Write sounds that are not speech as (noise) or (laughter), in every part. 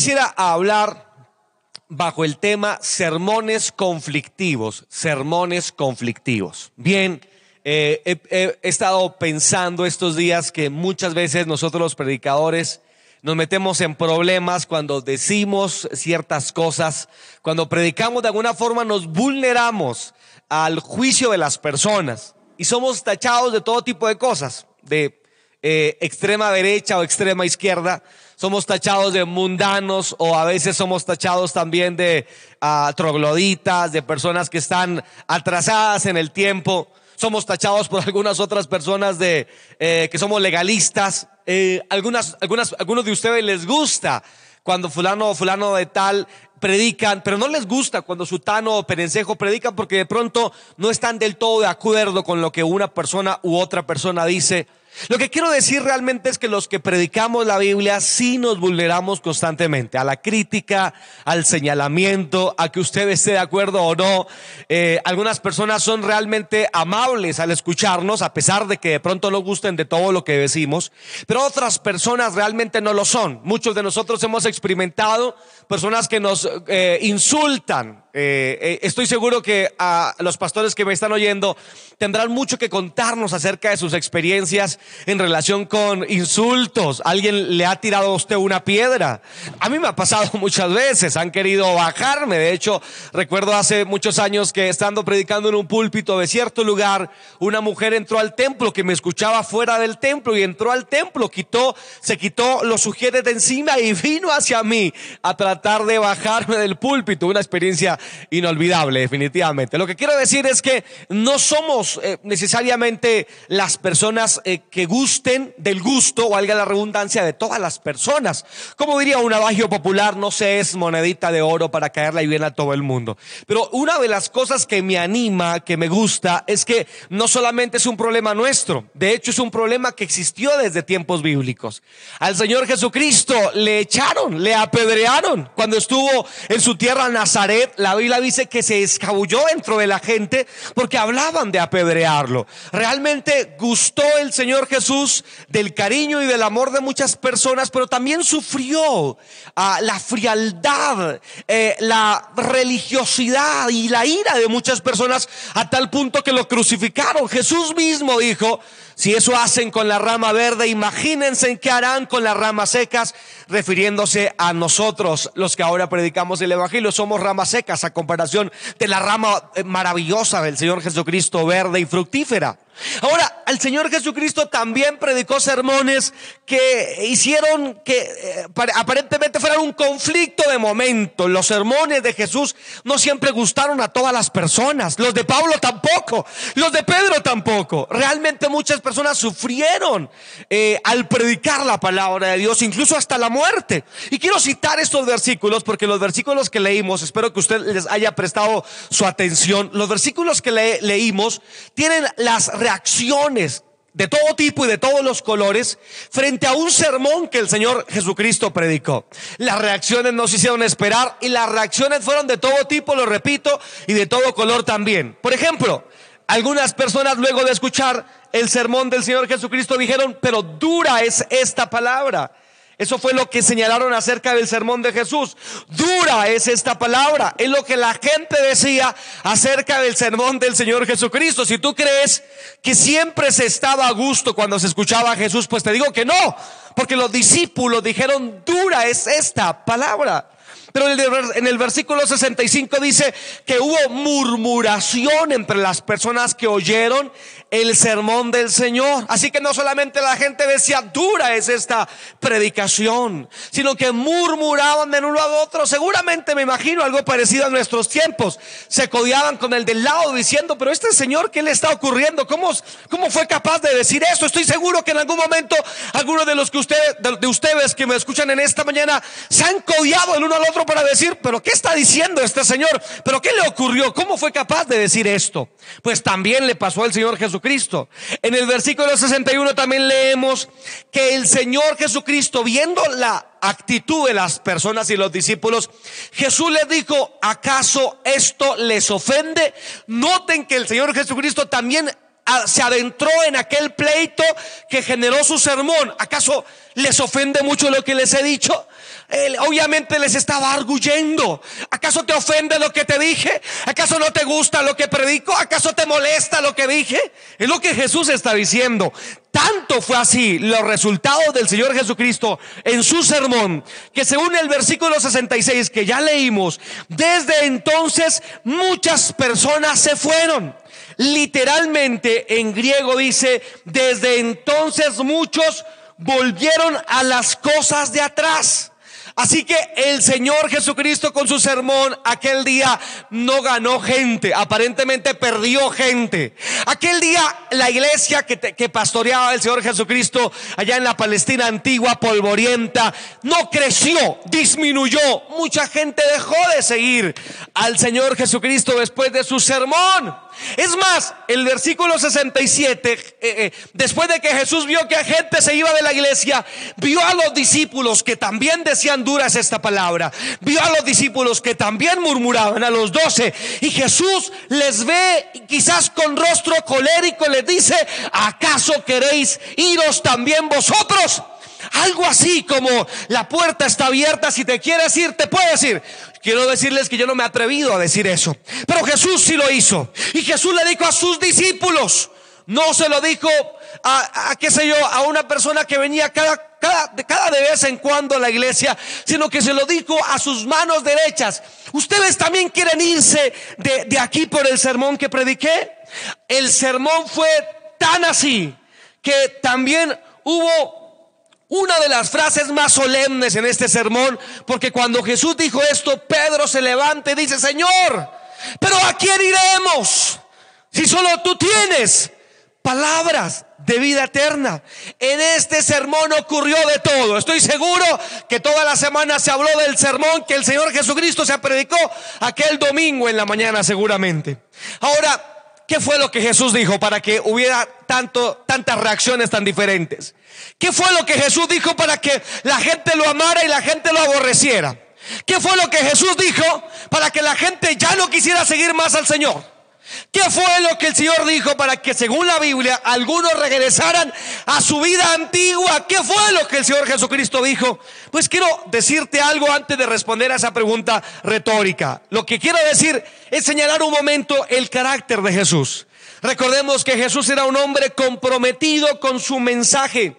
quisiera hablar bajo el tema sermones conflictivos, sermones conflictivos. Bien, eh, he, estado pensando estos días que muchas veces nosotros los predicadores nos metemos en problemas cuando decimos ciertas cosas, cuando predicamos de alguna forma nos vulneramos al juicio de las personas y somos tachados de todo tipo de cosas, de eh, extrema derecha o extrema izquierda, somos tachados de mundanos o a veces somos tachados también de uh, trogloditas, de personas que están atrasadas en el tiempo. Somos tachados por algunas otras personas de eh, que somos legalistas. Eh, algunas, algunas, algunos de ustedes les gusta cuando fulano o fulano de tal predican, pero no les gusta cuando sutano o perencejo predican porque de pronto no están del todo de acuerdo con lo que una persona u otra persona dice. Lo que quiero decir realmente es que los que predicamos la Biblia sí nos vulneramos constantemente a la crítica, al señalamiento, a que usted esté de acuerdo o no. Eh, algunas personas son realmente amables al escucharnos, a pesar de que de pronto no gusten de todo lo que decimos, pero otras personas realmente no lo son. Muchos de nosotros hemos experimentado personas que nos eh, insultan, eh, eh, estoy seguro que a los pastores que me están oyendo tendrán mucho que contarnos acerca de sus experiencias en relación con insultos. Alguien le ha tirado a usted una piedra. A mí me ha pasado (laughs) muchas veces, han querido bajarme. De hecho, recuerdo hace muchos años que estando predicando en un púlpito de cierto lugar, una mujer entró al templo que me escuchaba fuera del templo y entró al templo, quitó, se quitó los sujietes de encima y (laughs) vino hacia mí a tratar de bajarme del púlpito. Una experiencia inolvidable, definitivamente. Lo que quiero decir es que no somos eh, necesariamente las personas eh, que gusten del gusto, o valga la redundancia, de todas las personas. Como diría un adagio popular, no se es monedita de oro para caerle bien a todo el mundo. Pero una de las cosas que me anima, que me gusta, es que no solamente es un problema nuestro, de hecho es un problema que existió desde tiempos bíblicos. Al Señor Jesucristo le echaron, le apedrearon cuando estuvo en su tierra Nazaret, la Biblia dice que se escabulló dentro de la gente porque hablaban de apedrearlo. Realmente gustó el Señor Jesús del cariño y del amor de muchas personas, pero también sufrió ah, la frialdad, eh, la religiosidad y la ira de muchas personas a tal punto que lo crucificaron. Jesús mismo dijo, si eso hacen con la rama verde, imagínense en qué harán con las ramas secas, refiriéndose a nosotros, los que ahora predicamos el Evangelio, somos ramas secas a comparación de la rama eh, maravillosa del Señor Jesucristo, verde y fructífera. Ahora, el Señor Jesucristo también predicó sermones que hicieron que eh, aparentemente fueran un conflicto de momento. Los sermones de Jesús no siempre gustaron a todas las personas. Los de Pablo tampoco. Los de Pedro tampoco. Realmente muchas personas sufrieron eh, al predicar la palabra de Dios, incluso hasta la muerte. Y quiero citar estos versículos porque los versículos que leímos, espero que usted les haya prestado su atención. Los versículos que le leímos tienen las reacciones de todo tipo y de todos los colores frente a un sermón que el Señor Jesucristo predicó. Las reacciones no se hicieron esperar y las reacciones fueron de todo tipo, lo repito, y de todo color también. Por ejemplo, algunas personas luego de escuchar el sermón del Señor Jesucristo dijeron, pero dura es esta palabra. Eso fue lo que señalaron acerca del sermón de Jesús. Dura es esta palabra. Es lo que la gente decía acerca del sermón del Señor Jesucristo. Si tú crees que siempre se estaba a gusto cuando se escuchaba a Jesús, pues te digo que no. Porque los discípulos dijeron, dura es esta palabra. Pero en el versículo 65 dice que hubo murmuración entre las personas que oyeron el sermón del Señor. Así que no solamente la gente decía, dura es esta predicación, sino que murmuraban de uno a otro. Seguramente me imagino algo parecido a nuestros tiempos. Se codiaban con el del lado diciendo, pero este Señor, ¿qué le está ocurriendo? ¿Cómo, cómo fue capaz de decir esto? Estoy seguro que en algún momento algunos de los que ustedes, de ustedes que me escuchan en esta mañana, se han codiado el uno al otro para decir, pero ¿qué está diciendo este Señor? ¿Pero qué le ocurrió? ¿Cómo fue capaz de decir esto? Pues también le pasó al Señor Jesucristo. En el versículo 61 también leemos que el Señor Jesucristo, viendo la actitud de las personas y los discípulos, Jesús les dijo, ¿acaso esto les ofende? Noten que el Señor Jesucristo también se adentró en aquel pleito que generó su sermón. ¿Acaso les ofende mucho lo que les he dicho? Él obviamente les estaba arguyendo. ¿Acaso te ofende lo que te dije? ¿Acaso no te gusta lo que predico? ¿Acaso te molesta lo que dije? Es lo que Jesús está diciendo. Tanto fue así los resultados del Señor Jesucristo en su sermón, que según el versículo 66 que ya leímos, desde entonces muchas personas se fueron. Literalmente en griego dice, desde entonces muchos volvieron a las cosas de atrás. Así que el Señor Jesucristo con su sermón aquel día no ganó gente, aparentemente perdió gente. Aquel día la iglesia que, que, pastoreaba el Señor Jesucristo allá en la Palestina antigua, polvorienta, no creció, disminuyó. Mucha gente dejó de seguir al Señor Jesucristo después de su sermón. Es más, el versículo 67, eh, eh, después de que Jesús vio que gente se iba de la iglesia, vio a los discípulos que también decían duras esta palabra, vio a los discípulos que también murmuraban, a los doce, y Jesús les ve quizás con rostro colérico, les dice, ¿acaso queréis iros también vosotros? Algo así como la puerta está abierta, si te quieres ir, te puedes ir. Quiero decirles que yo no me he atrevido a decir eso, pero Jesús sí lo hizo. Y Jesús le dijo a sus discípulos, no se lo dijo a, qué sé yo, a una persona que venía cada, cada, cada de vez en cuando a la iglesia, sino que se lo dijo a sus manos derechas. Ustedes también quieren irse de, de aquí por el sermón que prediqué. El sermón fue tan así que también hubo una de las frases más solemnes en este sermón, porque cuando Jesús dijo esto, Pedro se levanta y dice, Señor, pero ¿a quién iremos? Si solo tú tienes palabras de vida eterna. En este sermón ocurrió de todo. Estoy seguro que toda la semana se habló del sermón que el Señor Jesucristo se predicó aquel domingo en la mañana seguramente. Ahora, ¿Qué fue lo que Jesús dijo para que hubiera tanto, tantas reacciones tan diferentes? ¿Qué fue lo que Jesús dijo para que la gente lo amara y la gente lo aborreciera? ¿Qué fue lo que Jesús dijo para que la gente ya no quisiera seguir más al Señor? ¿Qué fue lo que el Señor dijo para que según la Biblia algunos regresaran a su vida antigua? ¿Qué fue lo que el Señor Jesucristo dijo? Pues quiero decirte algo antes de responder a esa pregunta retórica. Lo que quiero decir es señalar un momento el carácter de Jesús. Recordemos que Jesús era un hombre comprometido con su mensaje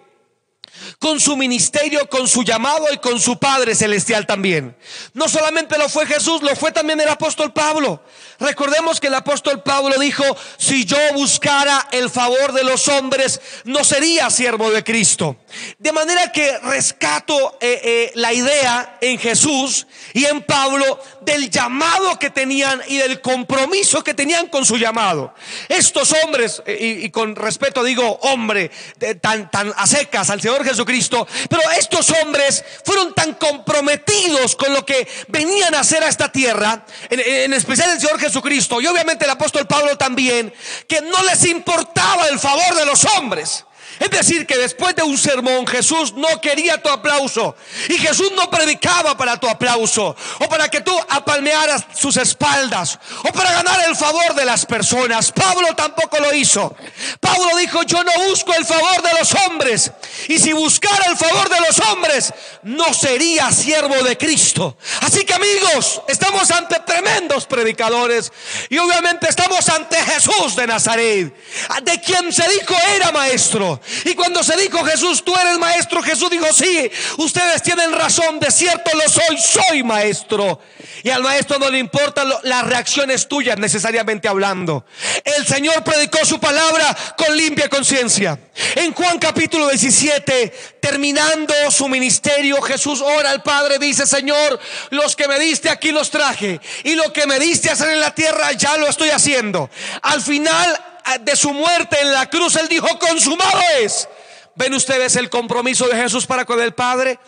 con su ministerio, con su llamado y con su Padre Celestial también. No solamente lo fue Jesús, lo fue también el apóstol Pablo. Recordemos que el apóstol Pablo dijo, si yo buscara el favor de los hombres, no sería siervo de Cristo. De manera que rescato eh, eh, la idea en Jesús y en Pablo del llamado que tenían y del compromiso que tenían con su llamado. Estos hombres, eh, y, con respeto digo hombre, tan, tan a secas al Señor Jesucristo, pero estos hombres fueron tan comprometidos con lo que venían a hacer a esta tierra, en, en especial el Señor Jesucristo y obviamente el apóstol Pablo también, que no les importaba el favor de los hombres. Es decir, que después de un sermón Jesús no quería tu aplauso. Y Jesús no predicaba para tu aplauso. O para que tú apalmearas sus espaldas. O para ganar el favor de las personas. Pablo tampoco lo hizo. Pablo dijo, yo no busco el favor de los hombres. Y si buscara el favor de los hombres, no sería siervo de Cristo. Así que amigos, estamos ante tremendos predicadores. Y obviamente estamos ante Jesús de Nazaret. De quien se dijo era maestro. Y cuando se dijo Jesús, tú eres maestro, Jesús dijo, sí, ustedes tienen razón, de cierto lo soy, soy maestro. Y al maestro no le importan las reacciones tuyas necesariamente hablando. El Señor predicó su palabra con limpia conciencia. En Juan capítulo 17, terminando su ministerio, Jesús ora al Padre, dice, Señor, los que me diste aquí los traje. Y lo que me diste hacer en la tierra ya lo estoy haciendo. Al final de su muerte en la cruz, Él dijo, consumado es. ¿Ven ustedes el compromiso de Jesús para con el Padre?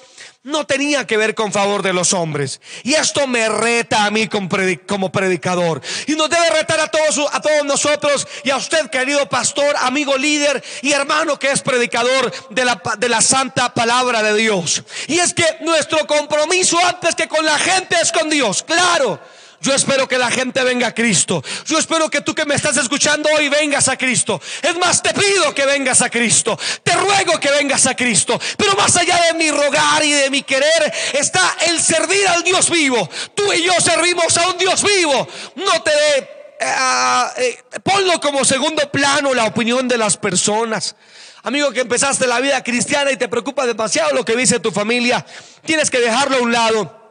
No tenía que ver con favor de los hombres. Y esto me reta a mí como predicador. Y nos debe retar a todos, a todos nosotros y a usted, querido pastor, amigo líder y hermano que es predicador de la, de la santa palabra de Dios. Y es que nuestro compromiso antes que con la gente es con Dios. Claro. Yo espero que la gente venga a Cristo. Yo espero que tú que me estás escuchando hoy vengas a Cristo. Es más, te pido que vengas a Cristo. Te ruego que vengas a Cristo. Pero más allá de mi rogar y de mi querer está el servir al Dios vivo. Tú y yo servimos a un Dios vivo. No te dé eh, eh, ponlo como segundo plano la opinión de las personas. Amigo que empezaste la vida cristiana y te preocupa demasiado lo que dice tu familia, tienes que dejarlo a un lado.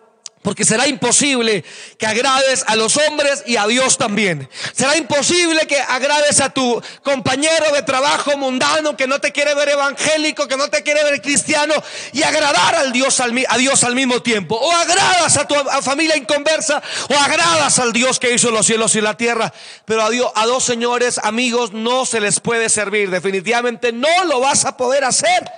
Porque será imposible que agrades a los hombres y a Dios también. Será imposible que agrades a tu compañero de trabajo mundano que no te quiere ver evangélico, que no te quiere ver cristiano y agradar al Dios a Dios al mismo tiempo. O agradas a tu familia inconversa o agradas al Dios que hizo los cielos y la tierra. Pero a, Dios, a dos señores amigos no se les puede servir. Definitivamente no lo vas a poder hacer.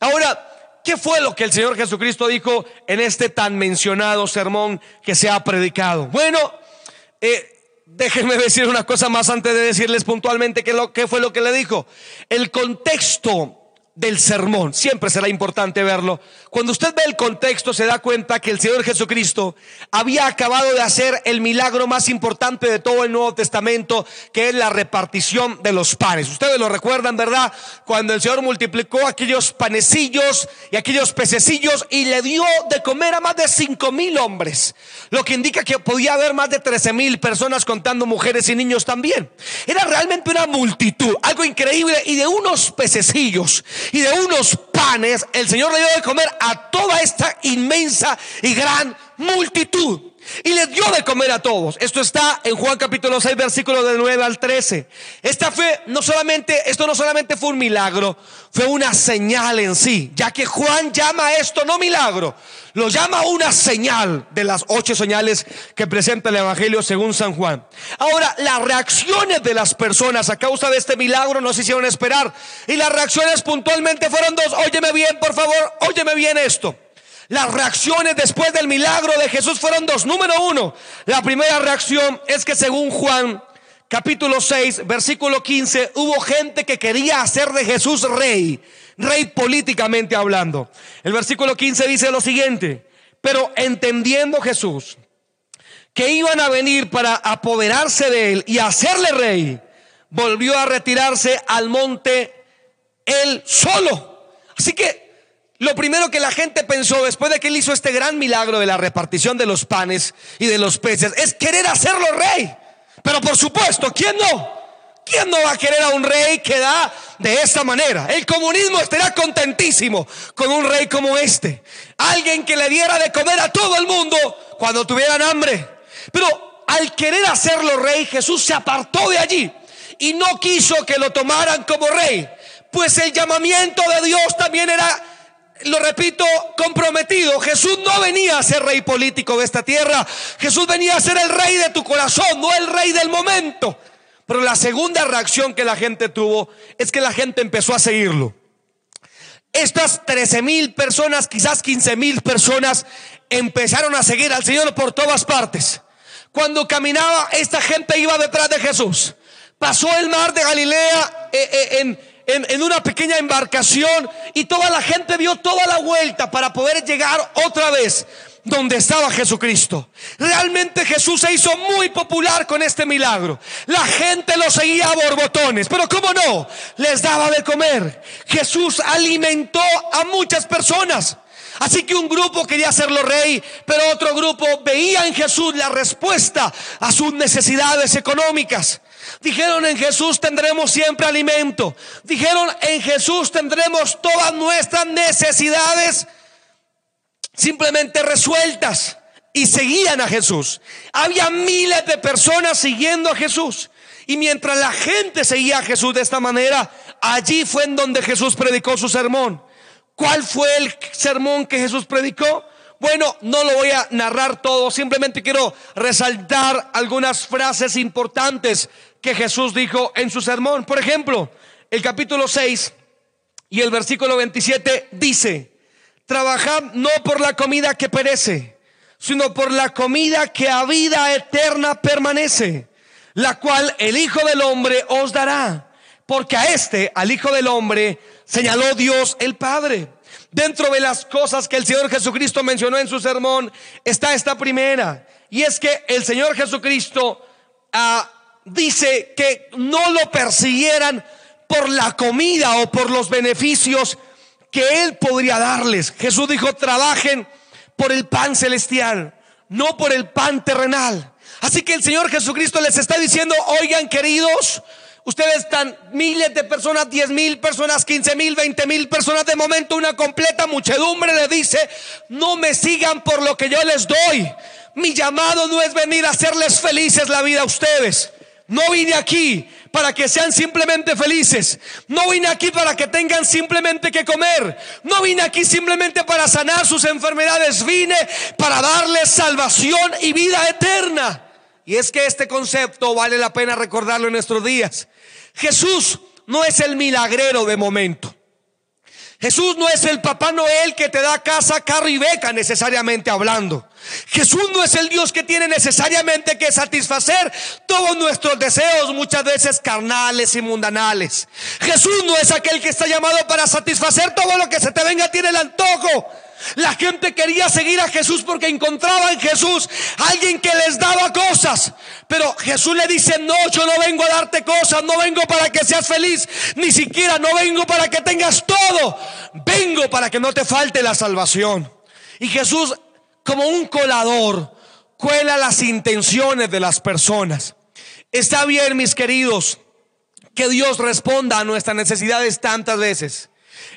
Ahora, ¿Qué fue lo que el Señor Jesucristo dijo en este tan mencionado sermón que se ha predicado? Bueno, eh, déjenme decir una cosa más antes de decirles puntualmente lo, qué fue lo que le dijo. El contexto del sermón. Siempre será importante verlo. Cuando usted ve el contexto se da cuenta que el Señor Jesucristo había acabado de hacer el milagro más importante de todo el Nuevo Testamento, que es la repartición de los panes. Ustedes lo recuerdan, ¿verdad? Cuando el Señor multiplicó aquellos panecillos y aquellos pececillos y le dio de comer a más de cinco mil hombres. Lo que indica que podía haber más de trece mil personas contando mujeres y niños también. Era realmente una multitud, algo increíble y de unos pececillos y de unos panes, el Señor le dio de comer a toda esta inmensa y gran multitud. Y les dio de comer a todos. Esto está en Juan capítulo 6, versículos de 9 al 13. Esta fe no solamente, esto no solamente fue un milagro, fue una señal en sí, ya que Juan llama esto no milagro, lo llama una señal de las ocho señales que presenta el Evangelio según San Juan. Ahora, las reacciones de las personas a causa de este milagro no se hicieron esperar. Y las reacciones puntualmente fueron dos. Óyeme bien, por favor, óyeme bien esto. Las reacciones después del milagro de Jesús fueron dos. Número uno, la primera reacción es que según Juan capítulo 6, versículo 15, hubo gente que quería hacer de Jesús rey, rey políticamente hablando. El versículo 15 dice lo siguiente, pero entendiendo Jesús que iban a venir para apoderarse de él y hacerle rey, volvió a retirarse al monte él solo. Así que lo primero que la gente pensó después de que él hizo este gran milagro de la repartición de los panes y de los peces es querer hacerlo rey. Pero por supuesto, ¿quién no? ¿Quién no va a querer a un rey que da de esta manera? El comunismo estará contentísimo con un rey como este. Alguien que le diera de comer a todo el mundo cuando tuvieran hambre. Pero al querer hacerlo rey, Jesús se apartó de allí y no quiso que lo tomaran como rey. Pues el llamamiento de Dios también era lo repito, comprometido. Jesús no venía a ser rey político de esta tierra. Jesús venía a ser el rey de tu corazón, no el rey del momento. Pero la segunda reacción que la gente tuvo es que la gente empezó a seguirlo. Estas 13 mil personas, quizás 15 mil personas, empezaron a seguir al Señor por todas partes. Cuando caminaba, esta gente iba detrás de Jesús. Pasó el mar de Galilea eh, eh, en en, una pequeña embarcación y toda la gente dio toda la vuelta para poder llegar otra vez donde estaba Jesucristo. Realmente Jesús se hizo muy popular con este milagro. La gente lo seguía a borbotones, pero ¿cómo no? Les daba de comer. Jesús alimentó a muchas personas. Así que un grupo quería hacerlo rey, pero otro grupo veía en Jesús la respuesta a sus necesidades económicas. Dijeron en Jesús tendremos siempre alimento. Dijeron en Jesús tendremos todas nuestras necesidades simplemente resueltas. Y seguían a Jesús. Había miles de personas siguiendo a Jesús. Y mientras la gente seguía a Jesús de esta manera, allí fue en donde Jesús predicó su sermón. ¿Cuál fue el sermón que Jesús predicó? Bueno, no lo voy a narrar todo, simplemente quiero resaltar algunas frases importantes que Jesús dijo en su sermón. Por ejemplo, el capítulo 6 y el versículo 27 dice, trabajad no por la comida que perece, sino por la comida que a vida eterna permanece, la cual el Hijo del Hombre os dará, porque a este, al Hijo del Hombre, señaló Dios el Padre. Dentro de las cosas que el Señor Jesucristo mencionó en su sermón está esta primera. Y es que el Señor Jesucristo ah, dice que no lo persiguieran por la comida o por los beneficios que Él podría darles. Jesús dijo, trabajen por el pan celestial, no por el pan terrenal. Así que el Señor Jesucristo les está diciendo, oigan queridos, ustedes están miles de personas, diez mil personas, quince mil, veinte mil personas, de momento una completa muchedumbre le dice, no me sigan por lo que yo les doy. Mi llamado no es venir a hacerles felices la vida a ustedes. No vine aquí para que sean simplemente felices. No vine aquí para que tengan simplemente que comer. No vine aquí simplemente para sanar sus enfermedades. Vine para darles salvación y vida eterna. Y es que este concepto vale la pena recordarlo en nuestros días. Jesús no es el milagrero de momento. Jesús no es el Papá Noel que te da casa, carro y beca necesariamente hablando. Jesús no es el Dios que tiene necesariamente que satisfacer todos nuestros deseos, muchas veces carnales y mundanales. Jesús no es aquel que está llamado para satisfacer todo lo que se te venga a ti en el antojo. La gente quería seguir a Jesús porque encontraba en Jesús alguien que les daba cosas. Pero Jesús le dice, no, yo no vengo a darte cosas, no vengo para que seas feliz, ni siquiera no vengo para que tengas todo, vengo para que no te falte la salvación. Y Jesús, como un colador, cuela las intenciones de las personas. Está bien, mis queridos, que Dios responda a nuestras necesidades tantas veces.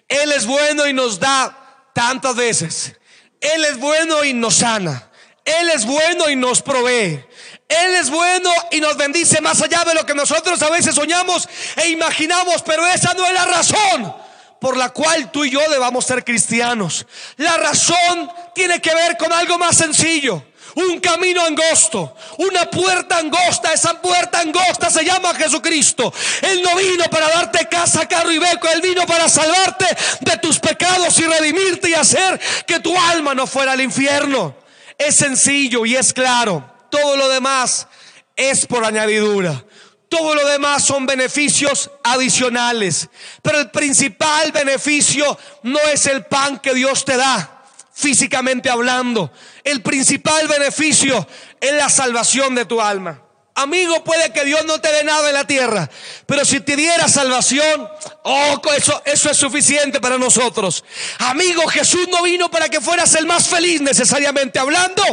Él es bueno y nos da tantas veces. Él es bueno y nos sana. Él es bueno y nos provee. Él es bueno y nos bendice más allá de lo que nosotros a veces soñamos e imaginamos, pero esa no es la razón por la cual tú y yo debamos ser cristianos. La razón tiene que ver con algo más sencillo un camino angosto, una puerta angosta. Esa puerta angosta se llama Jesucristo. Él no vino para darte casa, carro y beco. Él vino para salvarte de tus pecados y redimirte y hacer que tu alma no fuera al infierno. Es sencillo y es claro. Todo lo demás es por añadidura. Todo lo demás son beneficios adicionales. Pero el principal beneficio no es el pan que Dios te da físicamente hablando. El principal beneficio es la salvación de tu alma. Amigo, puede que Dios no te dé nada en la tierra, pero si te diera salvación, oh, eso, eso es suficiente para nosotros. Amigo, Jesús no vino para que fueras el más feliz necesariamente hablando,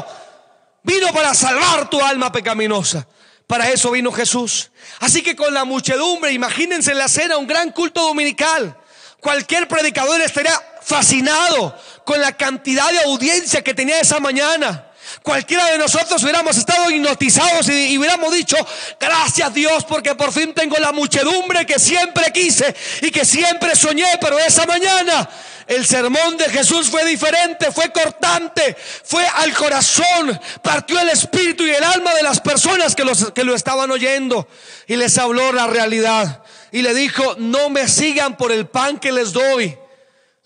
vino para salvar tu alma pecaminosa. Para eso vino Jesús. Así que con la muchedumbre, imagínense en la cena un gran culto dominical. Cualquier predicador estaría fascinado con la cantidad de audiencia que tenía esa mañana. Cualquiera de nosotros hubiéramos estado hipnotizados y, hubiéramos dicho, gracias Dios porque por fin tengo la muchedumbre que siempre quise y que siempre soñé, pero esa mañana el sermón de Jesús fue diferente, fue cortante, fue al corazón, partió el espíritu y el alma de las personas que, los, que lo estaban oyendo y les habló la realidad y le dijo, no me sigan por el pan que les doy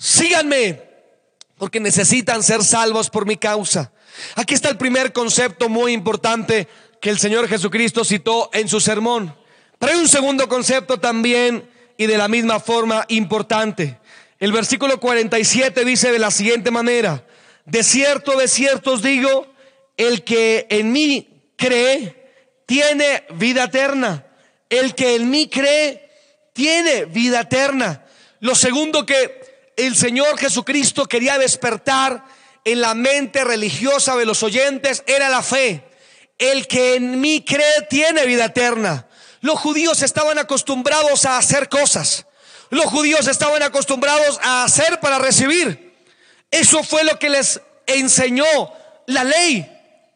síganme, porque necesitan ser salvos por mi causa. Aquí está el primer concepto muy importante que el Señor Jesucristo citó en su sermón. Hay un segundo concepto también y de la misma forma importante. El versículo 47 dice de la siguiente manera, de cierto, de cierto os digo, el que en mí cree, tiene vida eterna. El que en mí cree, tiene vida eterna. Lo segundo que el Señor Jesucristo quería despertar en la mente religiosa de los oyentes era la fe. El que en mí cree tiene vida eterna. Los judíos estaban acostumbrados a hacer cosas. Los judíos estaban acostumbrados a hacer para recibir. Eso fue lo que les enseñó la ley.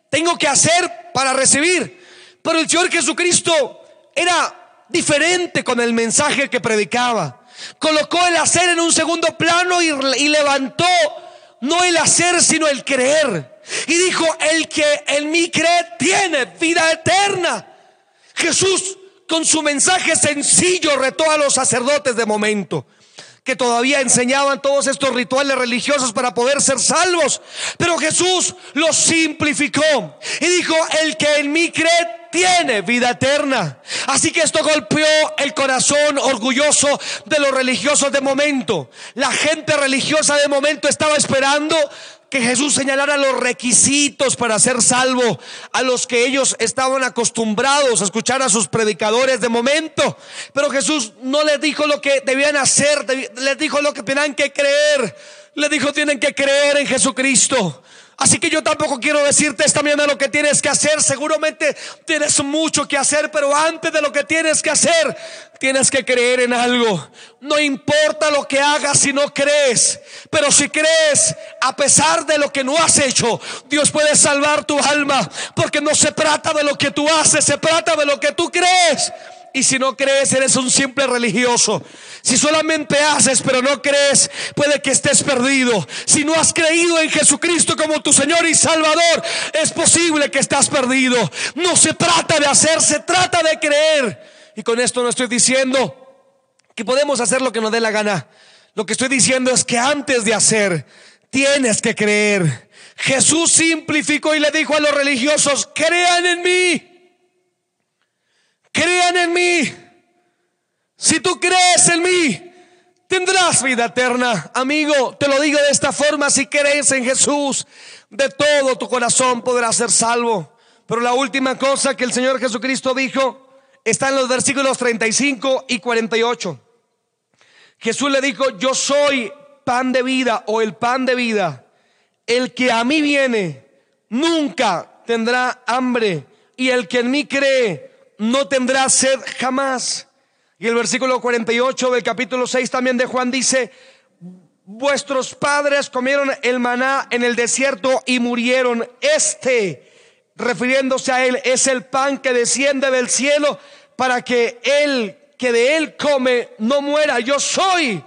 Tengo que hacer para recibir. Pero el Señor Jesucristo era diferente con el mensaje que predicaba. Colocó el hacer en un segundo plano y, levantó no el hacer, sino el creer. Y dijo, el que en mí cree tiene vida eterna. Jesús con su mensaje sencillo retó a los sacerdotes de momento que todavía enseñaban todos estos rituales religiosos para poder ser salvos. Pero Jesús los simplificó y dijo, el que en mí cree tiene vida eterna. Así que esto golpeó el corazón orgulloso de los religiosos de momento. La gente religiosa de momento estaba esperando que Jesús señalara los requisitos para ser salvo a los que ellos estaban acostumbrados a escuchar a sus predicadores de momento. Pero Jesús no les dijo lo que debían hacer, les dijo lo que tenían que creer. Les dijo tienen que creer en Jesucristo. Así que yo tampoco quiero decirte esta mañana lo que tienes que hacer. Seguramente tienes mucho que hacer, pero antes de lo que tienes que hacer, tienes que creer en algo. No importa lo que hagas si no crees, pero si crees, a pesar de lo que no has hecho, Dios puede salvar tu alma, porque no se trata de lo que tú haces, se trata de lo que tú crees. Y si no crees, eres un simple religioso. Si solamente haces pero no crees, puede que estés perdido. Si no has creído en Jesucristo como tu Señor y Salvador, es posible que estás perdido. No se trata de hacer, se trata de creer. Y con esto no estoy diciendo que podemos hacer lo que nos dé la gana. Lo que estoy diciendo es que antes de hacer, tienes que creer. Jesús simplificó y le dijo a los religiosos, crean en mí crean en mí. Si tú crees en mí, tendrás vida eterna. Amigo, te lo digo de esta forma, si crees en Jesús, de todo tu corazón podrás ser salvo. Pero la última cosa que el Señor Jesucristo dijo está en los versículos 35 y 48. Jesús le dijo, yo soy pan de vida o el pan de vida. El que a mí viene nunca tendrá hambre y el que en mí cree no tendrá sed jamás. Y el versículo 48 del capítulo 6 también de Juan dice, vuestros padres comieron el maná en el desierto y murieron. Este, refiriéndose a él, es el pan que desciende del cielo para que él que de él come no muera. Yo soy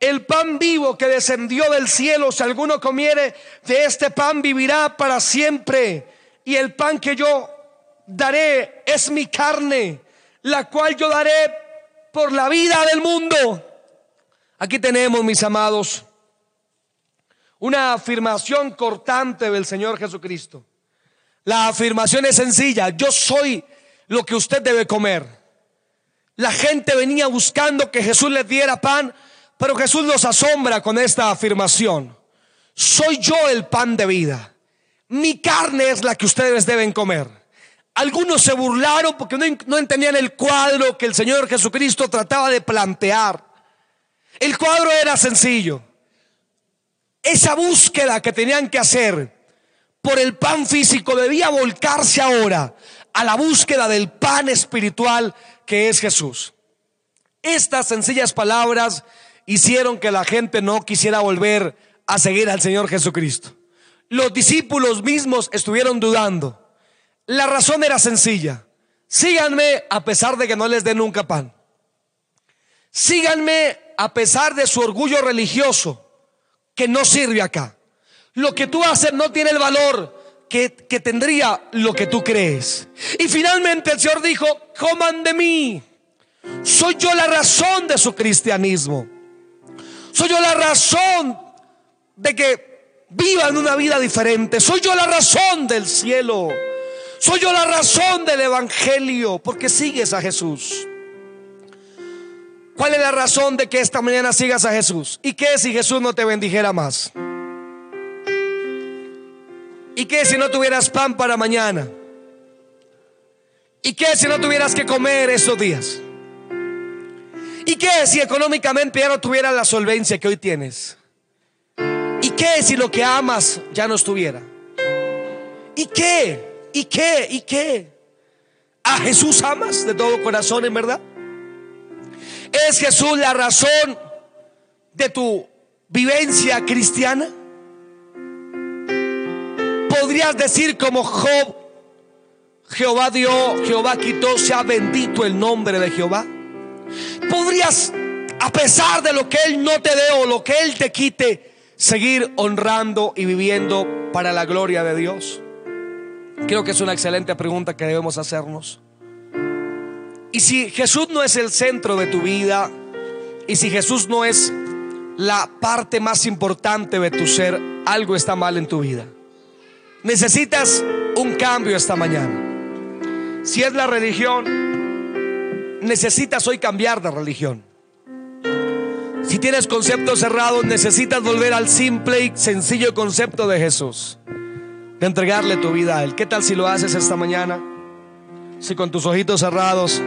el pan vivo que descendió del cielo. Si alguno comiere de este pan, vivirá para siempre. Y el pan que yo daré es mi carne, la cual yo daré por la vida del mundo. Aquí tenemos, mis amados, una afirmación cortante del Señor Jesucristo. La afirmación es sencilla, yo soy lo que usted debe comer. La gente venía buscando que Jesús les diera pan, pero Jesús los asombra con esta afirmación. Soy yo el pan de vida. Mi carne es la que ustedes deben comer. Algunos se burlaron porque no, entendían el cuadro que el Señor Jesucristo trataba de plantear. El cuadro era sencillo. Esa búsqueda que tenían que hacer por el pan físico debía volcarse ahora a la búsqueda del pan espiritual que es Jesús. Estas sencillas palabras hicieron que la gente no quisiera volver a seguir al Señor Jesucristo. Los discípulos mismos estuvieron dudando. La razón era sencilla. Síganme a pesar de que no les dé nunca pan. Síganme a pesar de su orgullo religioso que no sirve acá. Lo que tú haces no tiene el valor que, que tendría lo que tú crees. Y finalmente el Señor dijo, coman de mí. Soy yo la razón de su cristianismo. Soy yo la razón de que vivan una vida diferente. Soy yo la razón del cielo. Soy yo la razón del Evangelio, porque sigues a Jesús. ¿Cuál es la razón de que esta mañana sigas a Jesús? ¿Y qué si Jesús no te bendijera más? ¿Y qué si no tuvieras pan para mañana? ¿Y qué si no tuvieras que comer esos días? ¿Y qué si económicamente ya no tuvieras la solvencia que hoy tienes? ¿Y qué si lo que amas ya no estuviera? ¿Y qué? ¿Y qué? ¿Y qué? ¿A Jesús amas de todo corazón, en verdad? ¿Es Jesús la razón de tu vivencia cristiana? ¿Podrías decir como Job, Jehová dio, Jehová quitó, sea bendito el nombre de Jehová? ¿Podrías, a pesar de lo que Él no te dé o lo que Él te quite, seguir honrando y viviendo para la gloria de Dios? Creo que es una excelente pregunta que debemos hacernos. Y si Jesús no es el centro de tu vida, y si Jesús no es la parte más importante de tu ser, algo está mal en tu vida. Necesitas un cambio esta mañana. Si es la religión, necesitas hoy cambiar de religión. Si tienes conceptos cerrados, necesitas volver al simple y sencillo concepto de Jesús, de entregarle tu vida a Él. ¿Qué tal si lo haces esta mañana? Si con tus ojitos cerrados,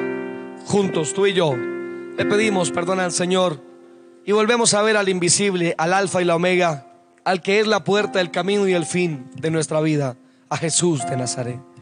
juntos, tú y yo, le pedimos perdón al Señor y volvemos a ver al invisible, al alfa y la omega, al que es la puerta, el camino y el fin de nuestra vida, a Jesús de Nazaret.